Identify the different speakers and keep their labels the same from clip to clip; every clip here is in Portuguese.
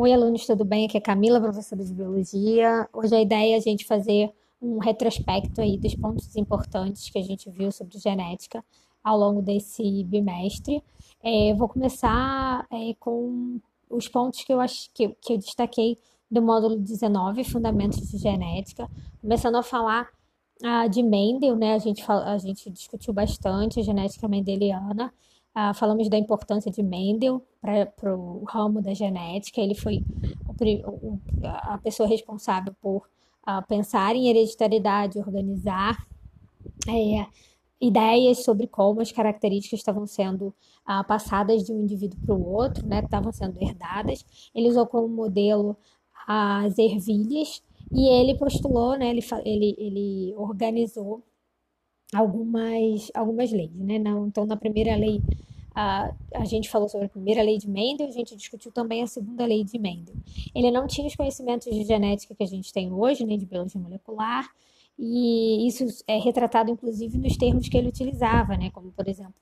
Speaker 1: Oi, alunos, tudo bem? Aqui é Camila, professora de Biologia. Hoje a ideia é a gente fazer um retrospecto aí dos pontos importantes que a gente viu sobre genética ao longo desse bimestre. É, vou começar é, com os pontos que eu, acho, que, que eu destaquei do módulo 19, Fundamentos de Genética, começando a falar ah, de Mendel, né? A gente, a gente discutiu bastante a genética mendeliana, ah, falamos da importância de Mendel para o ramo da genética. Ele foi o, a pessoa responsável por ah, pensar em hereditariedade, organizar é, ideias sobre como as características estavam sendo ah, passadas de um indivíduo para o outro, né, estavam sendo herdadas. Ele usou como modelo as ervilhas e ele postulou, né, ele, ele, ele organizou algumas, algumas leis, né? então, na primeira lei a, a gente falou sobre a primeira lei de Mendel, a gente discutiu também a segunda lei de Mendel. Ele não tinha os conhecimentos de genética que a gente tem hoje, nem de biologia molecular, e isso é retratado inclusive nos termos que ele utilizava, né, como por exemplo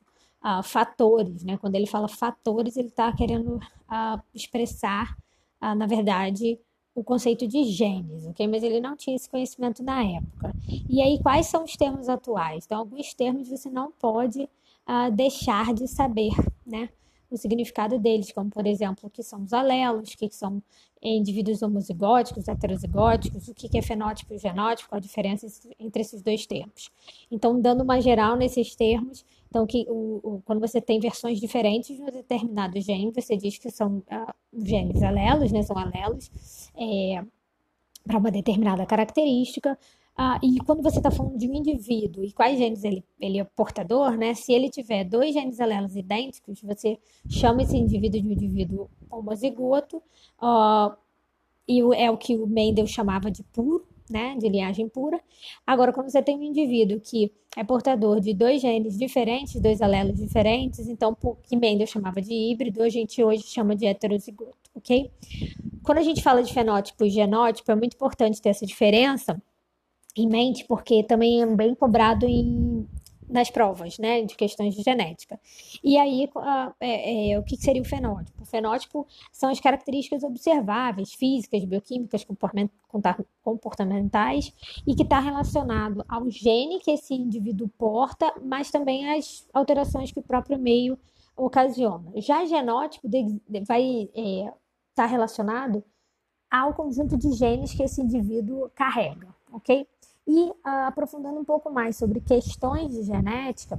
Speaker 1: uh, fatores, né, quando ele fala fatores ele está querendo uh, expressar, uh, na verdade, o conceito de genes, ok? Mas ele não tinha esse conhecimento na época. E aí, quais são os termos atuais? Então, alguns termos você não pode uh, deixar de saber, né? O significado deles, como por exemplo, o que são os alelos, o que são indivíduos homozigóticos, heterozigóticos, o que é fenótipo e genótipo, a diferença entre esses dois termos. Então, dando uma geral nesses termos, então que o, o, quando você tem versões diferentes de um determinado gene, você diz que são uh, genes alelos, né? São alelos é, para uma determinada característica. Ah, e quando você está falando de um indivíduo e quais genes ele, ele é portador, né? Se ele tiver dois genes alelos idênticos, você chama esse indivíduo de um indivíduo homozigoto, e é o que o Mendel chamava de puro, né? De linhagem pura. Agora, quando você tem um indivíduo que é portador de dois genes diferentes, dois alelos diferentes, então, que Mendel chamava de híbrido, a gente hoje chama de heterozigoto, ok? Quando a gente fala de fenótipo e genótipo, é muito importante ter essa diferença em mente, porque também é bem cobrado em, nas provas, né, de questões de genética. E aí, é, é, o que seria o fenótipo? O fenótipo são as características observáveis, físicas, bioquímicas, comportamentais, e que está relacionado ao gene que esse indivíduo porta, mas também às alterações que o próprio meio ocasiona. Já genótipo vai estar é, tá relacionado ao conjunto de genes que esse indivíduo carrega, ok? E uh, aprofundando um pouco mais sobre questões de genética,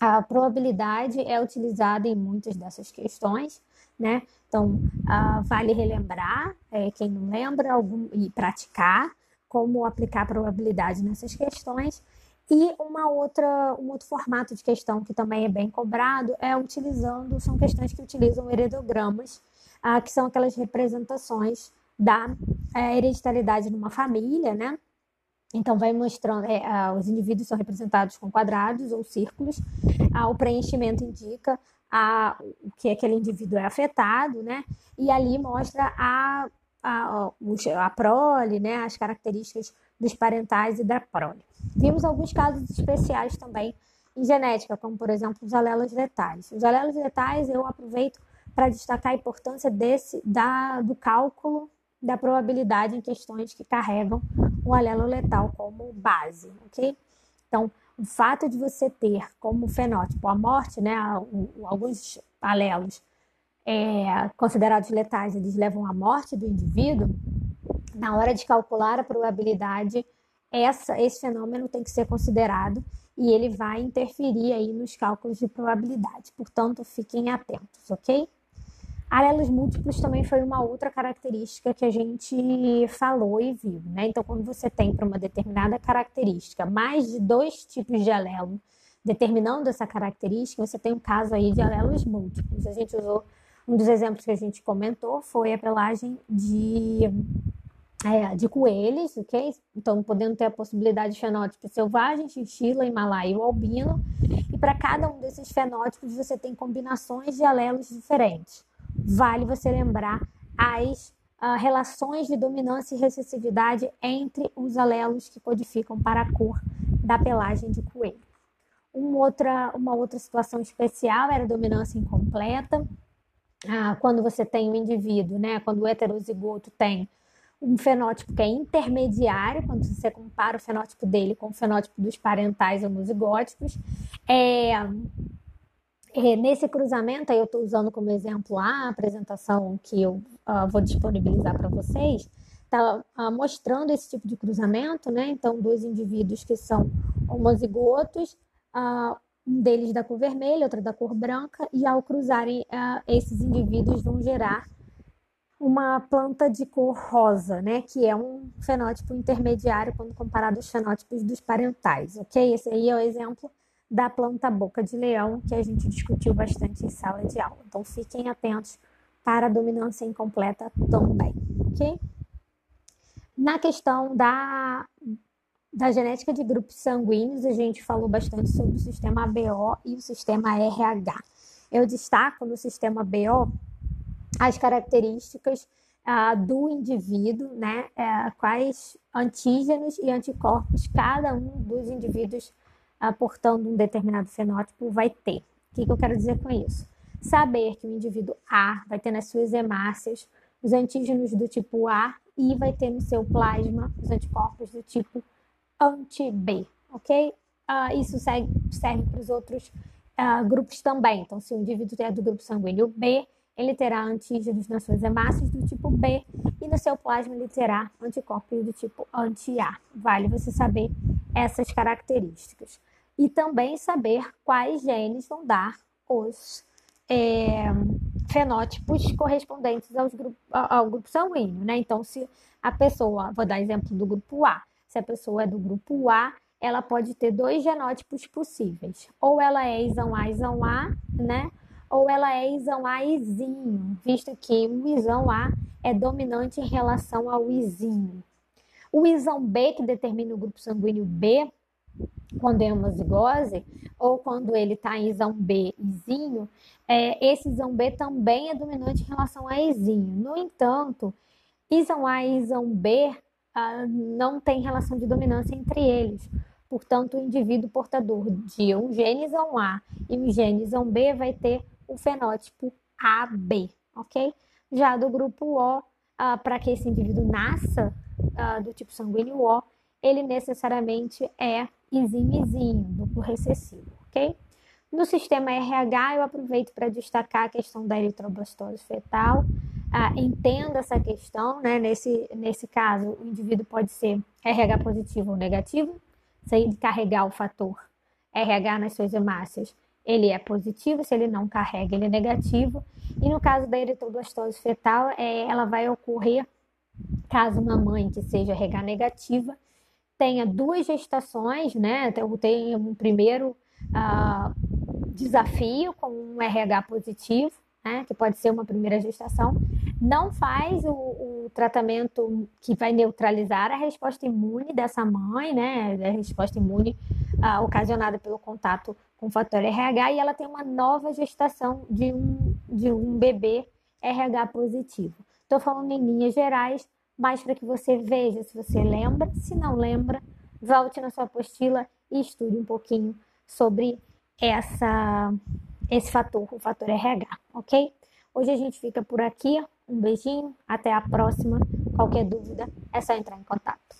Speaker 1: a probabilidade é utilizada em muitas dessas questões, né? Então, uh, vale relembrar, é, quem não lembra, algum, e praticar como aplicar probabilidade nessas questões. E uma outra, um outro formato de questão que também é bem cobrado é utilizando, são questões que utilizam heredigramas, uh, que são aquelas representações da é, numa família, né? Então, vai mostrando, é, os indivíduos são representados com quadrados ou círculos, ah, o preenchimento indica a, o que aquele indivíduo é afetado, né? E ali mostra a, a, a prole, né? As características dos parentais e da prole. Vimos alguns casos especiais também em genética, como por exemplo os alelos letais. Os alelos letais eu aproveito para destacar a importância desse da, do cálculo da probabilidade em questões que carregam o alelo letal como base, ok? Então, o fato de você ter como fenótipo a morte, né, alguns alelos é, considerados letais, eles levam à morte do indivíduo, na hora de calcular a probabilidade, essa, esse fenômeno tem que ser considerado e ele vai interferir aí nos cálculos de probabilidade. Portanto, fiquem atentos, ok? Alelos múltiplos também foi uma outra característica que a gente falou e viu, né? Então, quando você tem para uma determinada característica mais de dois tipos de alelo determinando essa característica, você tem um caso aí de alelos múltiplos. A gente usou um dos exemplos que a gente comentou foi a pelagem de é, de coelhos, ok? Então, podendo ter a possibilidade de fenótipos selvagens, chinchila, himalaia albino. E para cada um desses fenótipos, você tem combinações de alelos diferentes vale você lembrar as uh, relações de dominância e recessividade entre os alelos que codificam para a cor da pelagem de coelho. Uma outra, uma outra situação especial era a dominância incompleta, ah, quando você tem um indivíduo, né? Quando o heterozigoto tem um fenótipo que é intermediário, quando você compara o fenótipo dele com o fenótipo dos parentais homozigóticos. É, é, nesse cruzamento, aí eu estou usando como exemplo a apresentação que eu uh, vou disponibilizar para vocês, está uh, mostrando esse tipo de cruzamento, né? Então, dois indivíduos que são homozigotos, uh, um deles da cor vermelha, outro da cor branca, e ao cruzarem, esses indivíduos vão gerar uma planta de cor rosa, né, que é um fenótipo intermediário quando comparado aos fenótipos dos parentais, ok? Esse aí é o exemplo da planta boca de leão que a gente discutiu bastante em sala de aula. Então fiquem atentos para a dominância incompleta também, ok? Na questão da, da genética de grupos sanguíneos, a gente falou bastante sobre o sistema ABO e o sistema RH. Eu destaco no sistema BO as características ah, do indivíduo, né? É, quais antígenos e anticorpos cada um dos indivíduos ah, portando um determinado fenótipo vai ter. O que, que eu quero dizer com isso? Saber que o indivíduo A vai ter nas suas hemácias os antígenos do tipo A e vai ter no seu plasma os anticorpos do tipo anti-B, ok? Uh, isso serve, serve para os outros uh, grupos também. Então, se o indivíduo é do grupo sanguíneo B, ele terá antígenos nas suas hemácias do tipo B e no seu plasma ele terá anticorpos do tipo anti-A. Vale você saber essas características. E também saber quais genes vão dar os é, fenótipos correspondentes aos grupo, ao grupo sanguíneo, né? Então, se a pessoa, vou dar exemplo do grupo A, se a pessoa é do grupo A, ela pode ter dois genótipos possíveis. Ou ela é isão A, isão A, né? ou ela é isão A izinho, visto que o isão A é dominante em relação ao izinho. O isão B, que determina o grupo sanguíneo B, quando é uma zigose, ou quando ele está em isão B izinho, é, esse isão B também é dominante em relação a izinho. No entanto, isão A e isão B ah, não tem relação de dominância entre eles. Portanto, o indivíduo portador de um gene isão A e um gene isão B vai ter o fenótipo AB, ok? Já do grupo O, uh, para que esse indivíduo nasça uh, do tipo sanguíneo O, ele necessariamente é izinho duplo recessivo, ok? No sistema RH, eu aproveito para destacar a questão da eritroblastose fetal. Uh, entenda essa questão, né? Nesse, nesse caso, o indivíduo pode ser RH positivo ou negativo, se ele carregar o fator RH nas suas hemácias ele é positivo, se ele não carrega, ele é negativo. E no caso da eritroblastose fetal, é, ela vai ocorrer caso uma mãe que seja RH negativa tenha duas gestações, né? Tem um primeiro uh, desafio com um RH positivo, né? Que pode ser uma primeira gestação, não faz o, o, tratamento que vai neutralizar a resposta imune dessa mãe, né? A resposta imune uh, ocasionada pelo contato com o fator RH e ela tem uma nova gestação de um, de um bebê RH positivo. Estou falando em linhas gerais, mas para que você veja se você lembra, se não lembra, volte na sua apostila e estude um pouquinho sobre essa, esse fator, o fator RH, ok? Hoje a gente fica por aqui. Um beijinho, até a próxima. Qualquer dúvida é só entrar em contato.